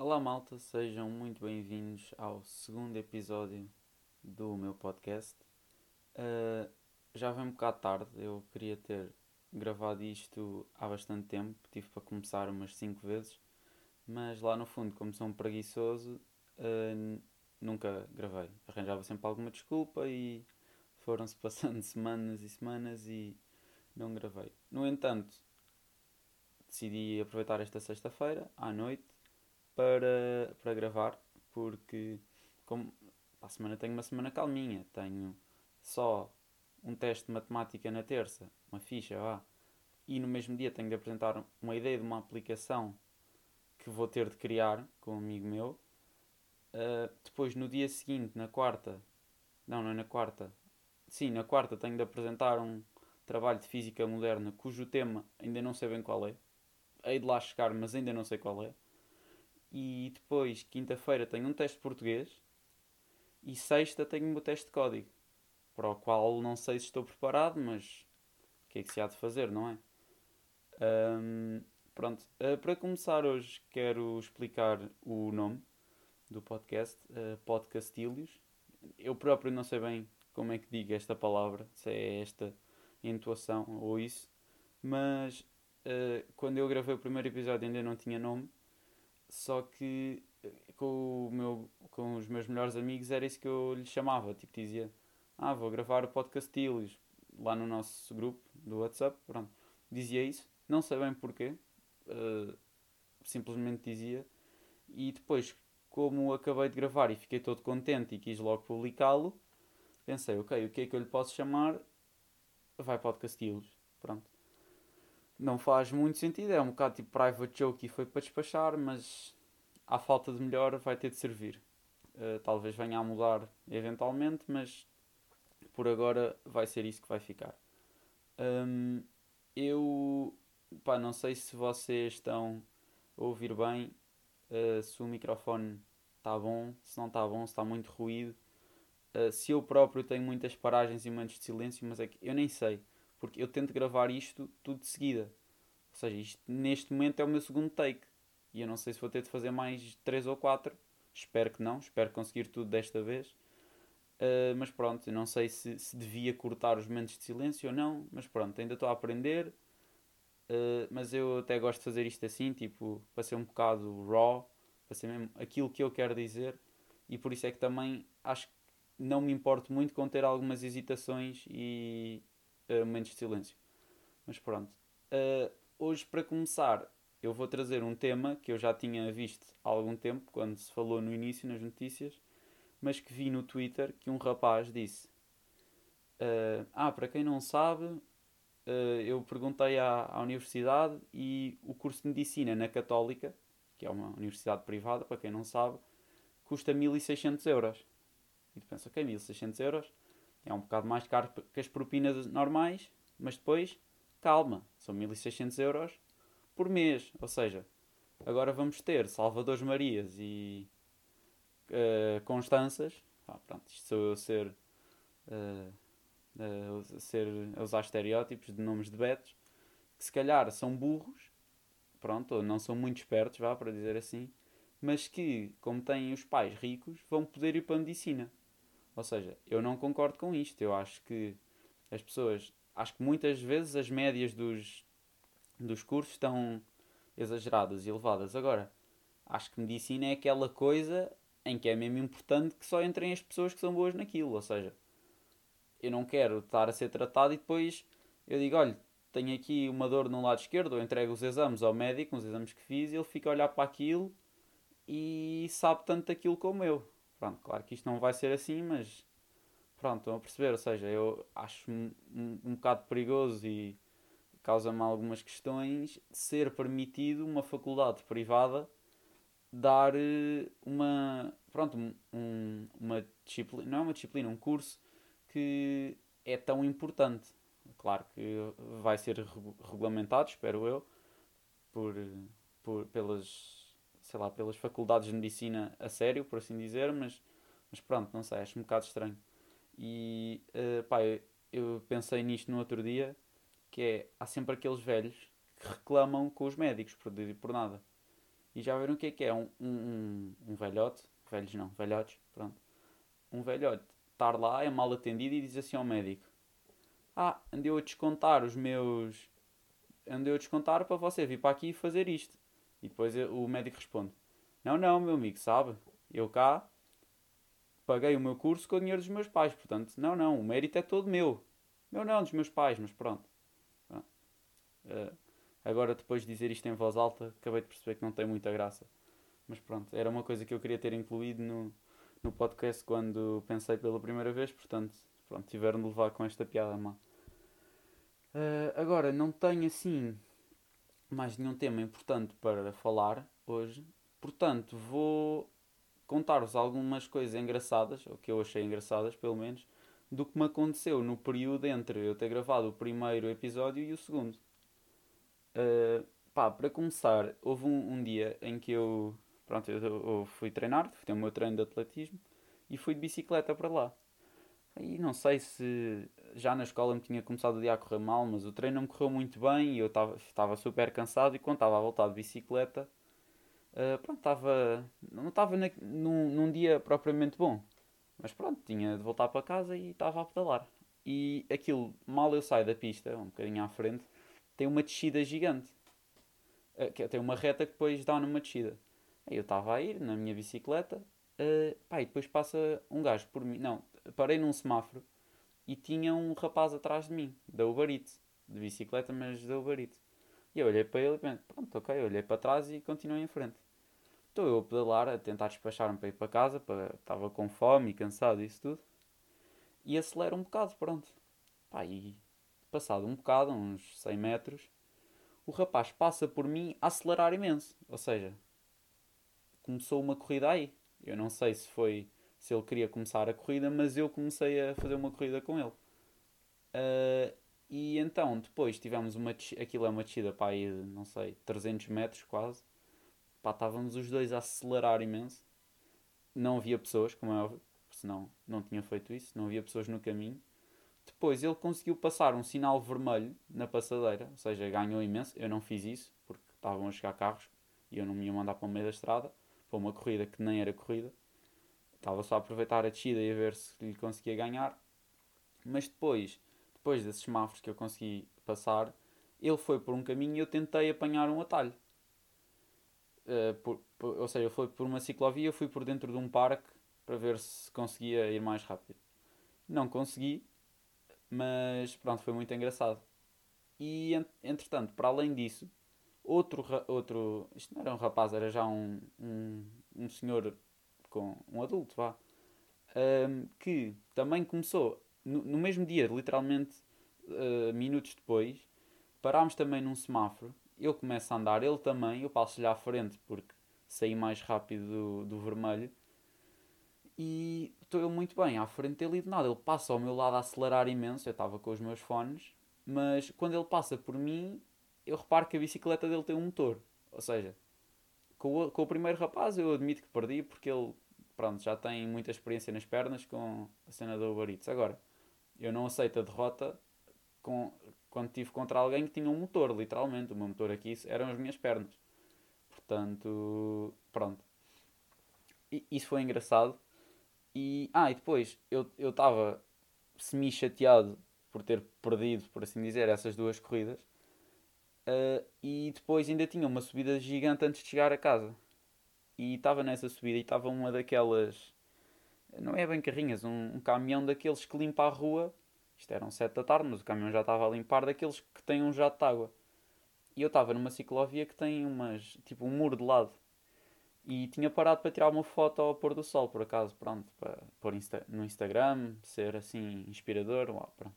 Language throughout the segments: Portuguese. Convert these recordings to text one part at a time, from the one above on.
Olá malta, sejam muito bem-vindos ao segundo episódio do meu podcast. Uh, já vem um bocado tarde, eu queria ter gravado isto há bastante tempo, tive para começar umas 5 vezes, mas lá no fundo, como sou um preguiçoso, uh, nunca gravei. Arranjava sempre alguma desculpa e foram-se passando semanas e semanas e não gravei. No entanto, decidi aproveitar esta sexta-feira à noite para, para gravar, porque como a semana tenho uma semana calminha, tenho só um teste de matemática na terça, uma ficha, vá, e no mesmo dia tenho de apresentar uma ideia de uma aplicação que vou ter de criar com um amigo meu. Uh, depois no dia seguinte, na quarta, não, não é na quarta, sim, na quarta tenho de apresentar um trabalho de física moderna cujo tema ainda não sei bem qual é. Hei de lá chegar, mas ainda não sei qual é. E depois, quinta-feira, tenho um teste de português. E sexta tenho o meu teste de código. Para o qual não sei se estou preparado, mas o que é que se há de fazer, não é? Um, pronto, uh, para começar hoje quero explicar o nome do podcast, uh, Podcastilhos. Eu próprio não sei bem como é que digo esta palavra, se é esta entoação ou isso, mas uh, quando eu gravei o primeiro episódio ainda não tinha nome, só que uh, com, o meu, com os meus melhores amigos era isso que eu lhe chamava, tipo dizia, ah, vou gravar o Podcastilhos lá no nosso grupo do WhatsApp, pronto, dizia isso, não sei bem porquê, uh, simplesmente dizia, e depois, como acabei de gravar e fiquei todo contente e quis logo publicá-lo, pensei, ok, o que é que eu lhe posso chamar? Vai Podcastilhos, pronto não faz muito sentido. É um bocado tipo private joke e foi para despachar, mas à falta de melhor vai ter de servir. Uh, talvez venha a mudar eventualmente, mas por agora vai ser isso que vai ficar. Um, eu pá, não sei se vocês estão a ouvir bem, uh, se o microfone está bom, se não está bom, se está muito ruído. Uh, se eu próprio tenho muitas paragens e momentos de silêncio, mas é que eu nem sei porque eu tento gravar isto tudo de seguida. Ou seja, isto neste momento é o meu segundo take. E eu não sei se vou ter de fazer mais 3 ou 4. Espero que não, espero conseguir tudo desta vez. Uh, mas pronto, não sei se, se devia cortar os momentos de silêncio ou não. Mas pronto, ainda estou a aprender. Uh, mas eu até gosto de fazer isto assim, tipo, para ser um bocado raw, para ser mesmo aquilo que eu quero dizer. E por isso é que também acho que não me importo muito com ter algumas hesitações e, uh, momentos de silêncio. Mas pronto. Uh, hoje, para começar, eu vou trazer um tema que eu já tinha visto há algum tempo, quando se falou no início nas notícias, mas que vi no Twitter que um rapaz disse: uh, Ah, para quem não sabe, uh, eu perguntei à, à universidade e o curso de medicina na Católica, que é uma universidade privada, para quem não sabe, custa 1600 euros. E tu pensas, ok, 1600 euros é um bocado mais caro que as propinas normais, mas depois, calma, são 1600 euros por mês. Ou seja, agora vamos ter Salvadores Marias e uh, Constanças. Ah, pronto, isto sou eu ser, uh, uh, ser a usar estereótipos de nomes de betos, que se calhar são burros, pronto, ou não são muito espertos, vá, para dizer assim, mas que, como têm os pais ricos, vão poder ir para a medicina. Ou seja, eu não concordo com isto. Eu acho que as pessoas. Acho que muitas vezes as médias dos, dos cursos estão exageradas e elevadas. Agora, acho que medicina é aquela coisa em que é mesmo importante que só entrem as pessoas que são boas naquilo. Ou seja, eu não quero estar a ser tratado e depois eu digo: olha, tenho aqui uma dor no lado esquerdo, eu entrego os exames ao médico, os exames que fiz, e ele fica a olhar para aquilo e sabe tanto daquilo como eu. Pronto, claro que isto não vai ser assim, mas pronto, estão a perceber. Ou seja, eu acho um, um, um bocado perigoso e causa-me algumas questões ser permitido uma faculdade privada dar eh, uma pronto um, uma disciplina não é uma disciplina um curso que é tão importante claro que vai ser regulamentado espero eu por, por pelas sei lá, pelas faculdades de medicina a sério, por assim dizer, mas, mas pronto, não sei, acho um bocado estranho. E uh, pá, eu, eu pensei nisto no outro dia, que é, há sempre aqueles velhos que reclamam com os médicos por, por nada. E já viram o que é que é? Um, um, um velhote, velhos não, velhotes, pronto. Um velhote estar lá, é mal atendido e diz assim ao médico: Ah, andei a descontar os meus. Andei a descontar para você vir para aqui fazer isto. E depois o médico responde: Não, não, meu amigo, sabe? Eu cá paguei o meu curso com o dinheiro dos meus pais, portanto, não, não, o mérito é todo meu. Meu não, dos meus pais, mas pronto. Uh, agora, depois de dizer isto em voz alta, acabei de perceber que não tem muita graça. Mas pronto, era uma coisa que eu queria ter incluído no, no podcast quando pensei pela primeira vez, portanto, pronto, tiveram de levar com esta piada má. Uh, agora, não tenho assim mais nenhum tema importante para falar hoje, portanto, vou contar-vos algumas coisas engraçadas, ou que eu achei engraçadas, pelo menos, do que me aconteceu no período entre eu ter gravado o primeiro episódio e o segundo. Uh, pá, para começar, houve um, um, dia em que eu, pronto, eu, eu, fui treinar, fui ter o meu treino de atletismo e fui de bicicleta para lá. E não sei se já na escola me tinha começado o dia a correr mal, mas o treino não me correu muito bem e eu estava super cansado e quando estava a voltar de bicicleta, uh, pronto, estava, não estava num, num dia propriamente bom. Mas pronto, tinha de voltar para casa e estava a pedalar. E aquilo, mal eu saio da pista, um bocadinho à frente, tem uma descida gigante. Uh, tem uma reta que depois dá numa descida. Aí eu estava a ir na minha bicicleta, uh, pá, e depois passa um gajo por mim. Não, parei num semáforo e tinha um rapaz atrás de mim, da Uber Eats, de bicicleta, mas da Uber Eats. E eu olhei para ele e pensei, pronto, ok, olhei para trás e continuei em frente. Estou eu a pedalar, a tentar despachar-me para ir para casa, para... estava com fome e cansado e isso tudo. E acelero um bocado, pronto. Pá, e passado um bocado, uns 100 metros, o rapaz passa por mim a acelerar imenso. Ou seja, começou uma corrida aí. Eu não sei se foi se ele queria começar a corrida, mas eu comecei a fazer uma corrida com ele. Uh, e então, depois tivemos uma aquilo é uma descida para aí, não sei, 300 metros quase. Pá, estávamos os dois a acelerar imenso. Não havia pessoas, como é óbvio, senão não tinha feito isso. Não havia pessoas no caminho. Depois ele conseguiu passar um sinal vermelho na passadeira, ou seja, ganhou imenso. Eu não fiz isso porque estavam a chegar carros e eu não me ia mandar para o meio da estrada para uma corrida que nem era corrida. Estava só a aproveitar a descida e a ver se lhe conseguia ganhar. Mas depois, depois desses semáforos que eu consegui passar, ele foi por um caminho e eu tentei apanhar um atalho. Uh, por, por, ou seja, fui por uma ciclovia, fui por dentro de um parque para ver se conseguia ir mais rápido. Não consegui, mas pronto, foi muito engraçado. E entretanto, para além disso, outro, outro isto não era um rapaz, era já um, um, um senhor com um adulto, vá, um, que também começou no, no mesmo dia, literalmente uh, minutos depois, parámos também num semáforo. Ele começa a andar, ele também, eu passo-lhe à frente porque saí mais rápido do, do vermelho. E estou eu muito bem à frente dele e de nada. Ele passa ao meu lado a acelerar imenso. Eu estava com os meus fones, mas quando ele passa por mim, eu reparo que a bicicleta dele tem um motor. Ou seja, com o, com o primeiro rapaz eu admito que perdi porque ele pronto, já tem muita experiência nas pernas com a cena do Uber. Agora, eu não aceito a derrota com, quando tive contra alguém que tinha um motor, literalmente. O meu motor aqui eram as minhas pernas. Portanto, pronto. E, isso foi engraçado. E, ah, e depois eu estava semi-chateado por ter perdido, por assim dizer, essas duas corridas. Uh, e depois ainda tinha uma subida gigante antes de chegar a casa. E estava nessa subida e estava uma daquelas. Não é bem carrinhas, um, um, caminhão daqueles que limpa a rua. Isto eram sete da tarde, mas o caminhão já estava a limpar daqueles que têm um jato de água. E eu estava numa ciclovia que tem umas. tipo um muro de lado. E tinha parado para tirar uma foto ao pôr do sol, por acaso, pronto, para pôr insta no Instagram, ser assim inspirador, uau, pronto.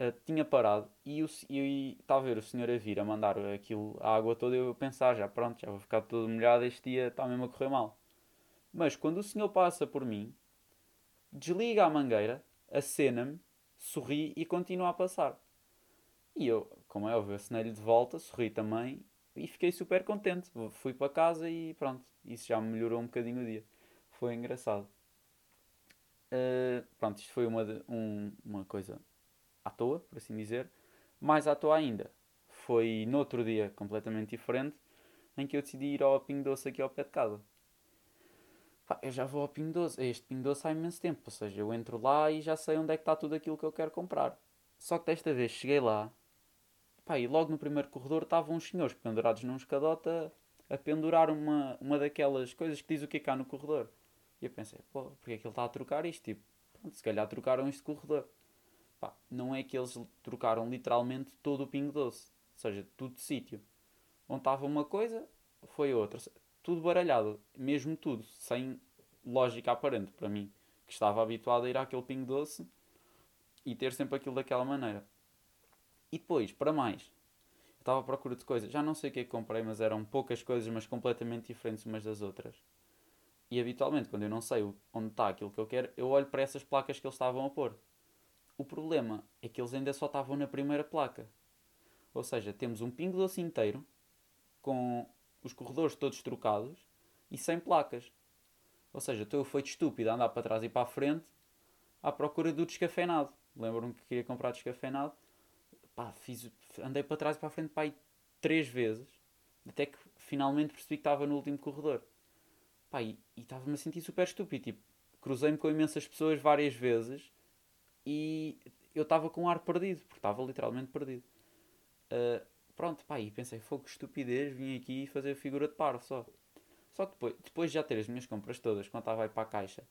Uh, tinha parado e estava a ver o senhor a vir a mandar aquilo, a água toda, eu pensar, já pronto, já vou ficar todo molhado, este dia está mesmo a correr mal. Mas quando o senhor passa por mim, desliga a mangueira, acena-me, sorri e continua a passar. E eu, como é óbvio, acenei-lhe de volta, sorri também e fiquei super contente. Fui para casa e pronto, isso já me melhorou um bocadinho o dia. Foi engraçado. Uh, pronto, isto foi uma, de, um, uma coisa à toa, por assim dizer. Mais à toa ainda, foi no outro dia completamente diferente. em que eu decidi ir ao Pingo Doce aqui ao pé de casa. Pá, eu já vou ao Pingo Doce. Este Pingo Doce há imenso tempo. Ou seja, eu entro lá e já sei onde é que está tudo aquilo que eu quero comprar. Só que desta vez cheguei lá pá, e logo no primeiro corredor estavam uns senhores pendurados num escadota a pendurar uma, uma daquelas coisas que diz o que é cá no corredor. E eu pensei, pô, porque é que ele está a trocar isto? Tipo, se calhar trocaram este corredor. Pá, não é que eles trocaram literalmente todo o Pingo Doce. Ou seja, tudo de sítio. Onde estava uma coisa, foi outra. Tudo baralhado. Mesmo tudo. Sem lógica aparente para mim. Que estava habituado a ir àquele Pingo Doce e ter sempre aquilo daquela maneira. E depois, para mais, estava à procura de coisas. Já não sei o que é que comprei, mas eram poucas coisas, mas completamente diferentes umas das outras. E habitualmente, quando eu não sei onde está aquilo que eu quero, eu olho para essas placas que eles estavam a pôr. O problema é que eles ainda só estavam na primeira placa. Ou seja, temos um pingo doce inteiro, com os corredores todos trocados e sem placas. Ou seja, estou feito estúpido a andar para trás e para a frente à procura do descafeinado. Lembro-me que queria comprar descafeinado. Pá, fiz, andei para trás e para a frente pá, aí, três vezes. Até que finalmente percebi que estava no último corredor. Pá, e estava-me a sentir super estúpido. Tipo, cruzei-me com imensas pessoas várias vezes e eu estava com um ar perdido, porque estava literalmente perdido. Uh, pronto, pá, e pensei, fogo, estupidez, vim aqui fazer figura de paro só. Só que depois, depois de já ter as minhas compras todas, quando estava aí para a caixa,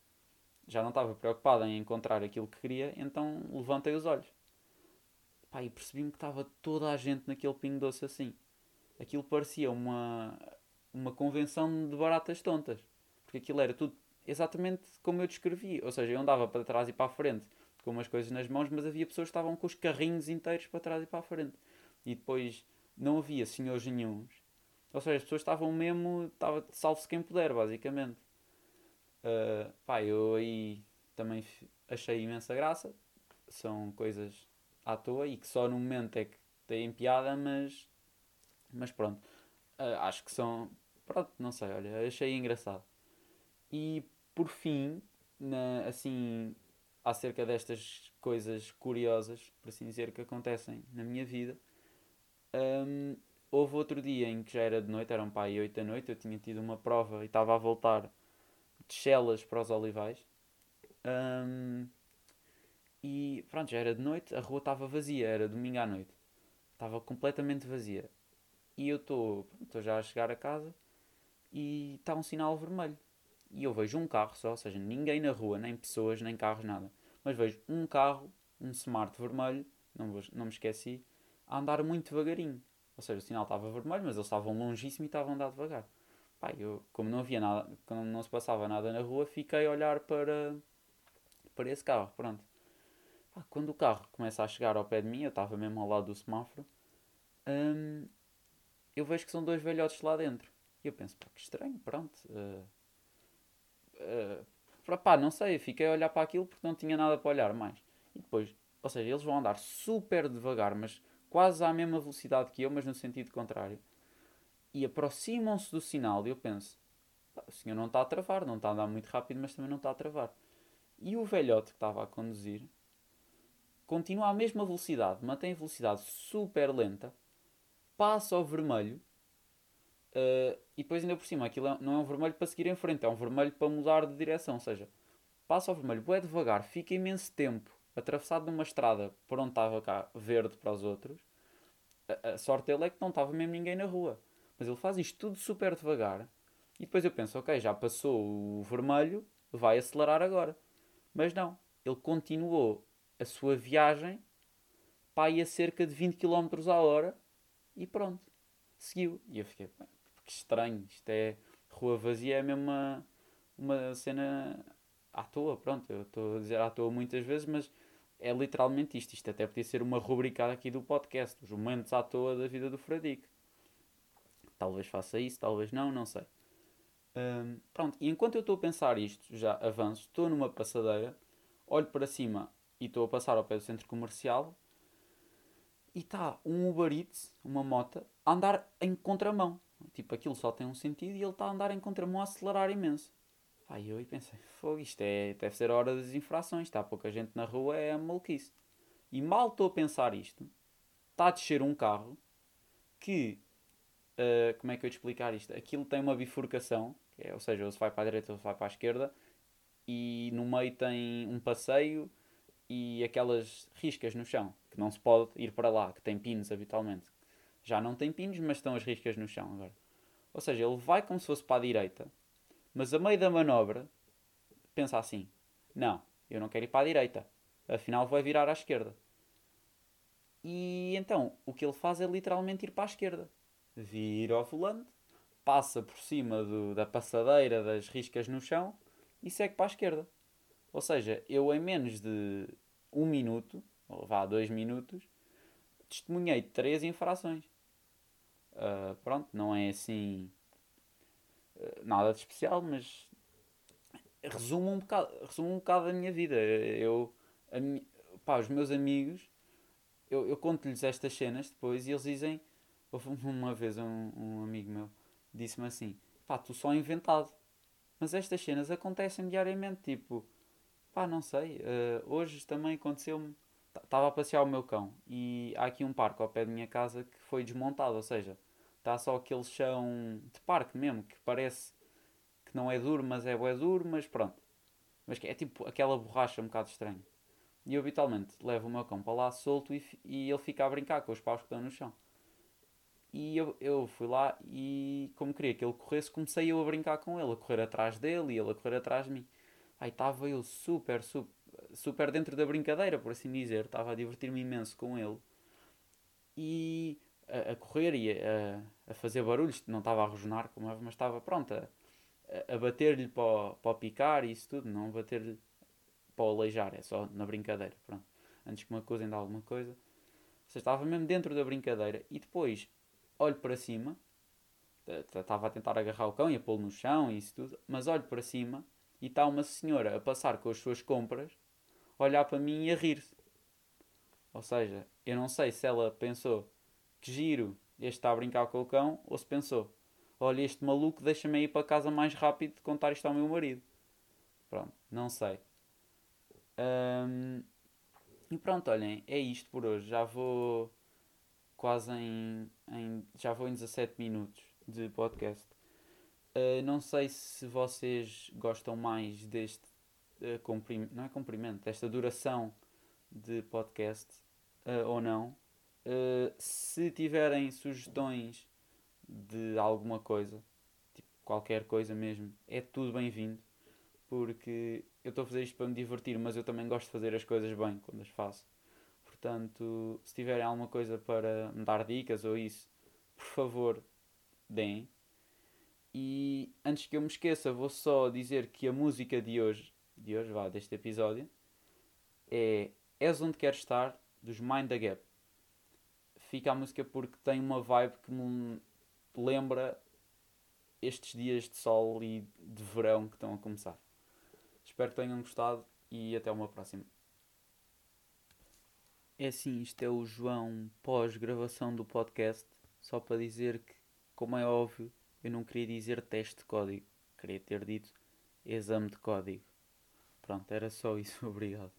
já não estava preocupado em encontrar aquilo que queria, então levantei os olhos. Pá, e percebi-me que estava toda a gente naquele pingo doce assim. Aquilo parecia uma, uma convenção de baratas tontas. Porque aquilo era tudo exatamente como eu descrevi. Ou seja, eu andava para trás e para a frente com umas coisas nas mãos, mas havia pessoas que estavam com os carrinhos inteiros para trás e para a frente. E depois não havia senhores nenhums. Ou seja, as pessoas estavam mesmo. Estava salve-se quem puder, basicamente. Uh, pá, eu aí também achei imensa graça. São coisas à toa e que só no momento é que têm piada, mas. Mas pronto. Uh, acho que são. Pronto, não sei, olha, achei engraçado. E por fim, na, assim, acerca destas coisas curiosas, por assim dizer, que acontecem na minha vida. Um, houve outro dia em que já era de noite, eram aí 8 da noite, eu tinha tido uma prova e estava a voltar de Chelas para os Olivais. Um, e pronto, já era de noite, a rua estava vazia, era domingo à noite. Estava completamente vazia. E eu estou já a chegar a casa e está um sinal vermelho. E eu vejo um carro só, ou seja, ninguém na rua, nem pessoas, nem carros, nada. Mas vejo um carro, um smart vermelho, não, vou, não me esqueci, a andar muito devagarinho. Ou seja, o sinal estava vermelho, mas eles estavam longíssimo e estavam a andar devagar. Pá, eu, como não havia nada, como não se passava nada na rua, fiquei a olhar para, para esse carro. Pronto. Pá, quando o carro começa a chegar ao pé de mim, eu estava mesmo ao lado do semáforo, hum, eu vejo que são dois velhotes lá dentro. E eu penso, pá, que estranho, pronto. Uh, uh, pá, não sei, fiquei a olhar para aquilo porque não tinha nada para olhar mais. E depois, ou seja, eles vão andar super devagar, mas quase à mesma velocidade que eu, mas no sentido contrário. E aproximam-se do sinal e eu penso, o senhor não está a travar, não está a andar muito rápido, mas também não está a travar. E o velhote que estava a conduzir continua à mesma velocidade, mantém a velocidade super lenta, passa ao vermelho Uh, e depois ainda por cima, aquilo é, não é um vermelho para seguir em frente, é um vermelho para mudar de direção. Ou seja, passa ao vermelho, é devagar, fica imenso tempo atravessado numa estrada por onde estava cá verde para os outros. A, a sorte dele é que não estava mesmo ninguém na rua. Mas ele faz isto tudo super devagar. E depois eu penso, ok, já passou o vermelho, vai acelerar agora. Mas não, ele continuou a sua viagem para ir a cerca de 20 km a hora e pronto, seguiu. E eu fiquei, que estranho, isto é rua vazia, é mesmo uma, uma cena à toa, pronto, eu estou a dizer à toa muitas vezes, mas é literalmente isto. Isto até podia ser uma rubrica aqui do podcast, os momentos à toa da vida do Fradique. Talvez faça isso, talvez não, não sei. Um, pronto, e enquanto eu estou a pensar isto, já avanço, estou numa passadeira, olho para cima e estou a passar ao pé do centro comercial e está um Uber Eats, uma moto, a andar em contramão. Tipo, aquilo só tem um sentido e ele está a andar em contramão a acelerar imenso. Aí eu pensei, fogo, isto é, deve ser a hora das infrações, está pouca gente na rua, é maluquice. E mal estou a pensar isto, está a descer um carro que uh, como é que eu te explicar isto? Aquilo tem uma bifurcação, é, ou seja, ou se vai para a direita ou se vai para a esquerda, e no meio tem um passeio e aquelas riscas no chão, que não se pode ir para lá, que tem pinos habitualmente. Já não tem pinos, mas estão as riscas no chão agora. Ou seja, ele vai como se fosse para a direita, mas a meio da manobra pensa assim: não, eu não quero ir para a direita, afinal vou virar à esquerda. E então o que ele faz é literalmente ir para a esquerda. Vira ao volante, passa por cima do, da passadeira das riscas no chão e segue para a esquerda. Ou seja, eu em menos de um minuto, ou vá dois minutos, testemunhei três infrações. Uh, pronto, não é assim uh, nada de especial, mas resume um bocado, resume um bocado a minha vida. Eu, a pá, os meus amigos, eu, eu conto-lhes estas cenas depois e eles dizem. Uma vez um, um amigo meu disse-me assim: pá, tu só inventado. Mas estas cenas acontecem diariamente, tipo, pá, não sei. Uh, hoje também aconteceu-me. Estava a passear o meu cão e há aqui um parque ao pé da minha casa que foi desmontado, ou seja, está só aquele chão de parque mesmo, que parece que não é duro, mas é bué duro, mas pronto. Mas é tipo aquela borracha um bocado estranha. E eu habitualmente levo o meu cão para lá solto e, e ele fica a brincar com os paus que estão no chão. E eu, eu fui lá e, como queria que ele corresse, comecei eu a brincar com ele, a correr atrás dele e ele a correr atrás de mim. Aí estava eu super, super, super dentro da brincadeira, por assim dizer. Estava a divertir-me imenso com ele. E a, a correr e a, a, fazer barulhos. Não estava a rosnar, como é, mas estava pronta a, a bater-lhe para, para picar e isso tudo. Não bater-lhe para o aleijar, é só na brincadeira. Pronto. Antes que me acusem de alguma coisa. Você estava mesmo dentro da brincadeira. E depois olho para cima. Estava a tentar agarrar o cão e a pô-lo no chão e isso tudo. Mas olho para cima e está uma senhora a passar com as suas compras, olhar para mim e a rir-se. Ou seja, eu não sei se ela pensou que giro, este está a brincar com o cão, ou se pensou, olha, este maluco deixa-me ir para casa mais rápido de contar isto ao meu marido. Pronto, não sei. E pronto, olhem, é isto por hoje. Já vou quase em, em já vou em 17 minutos de podcast. Uh, não sei se vocês gostam mais deste uh, comprimento, não é comprimento, desta duração de podcast uh, ou não. se tiverem sugestões de alguma coisa, tipo qualquer coisa mesmo, é tudo bem-vindo. Porque eu estou a fazer isto para me divertir, mas eu também gosto de fazer as coisas bem quando as faço. Portanto, se tiverem alguma coisa para me dar dicas ou isso, por favor, deem. E antes que eu me esqueça, vou só dizer que a música de hoje, de hoje, vá, deste episódio, é És Onde Quero Estar, dos Mind the Gap. Fica a música porque tem uma vibe que me lembra estes dias de sol e de verão que estão a começar. Espero que tenham gostado e até uma próxima. É assim, isto é o João pós-gravação do podcast, só para dizer que, como é óbvio, eu não queria dizer teste de código, queria ter dito exame de código. Pronto, era só isso, obrigado.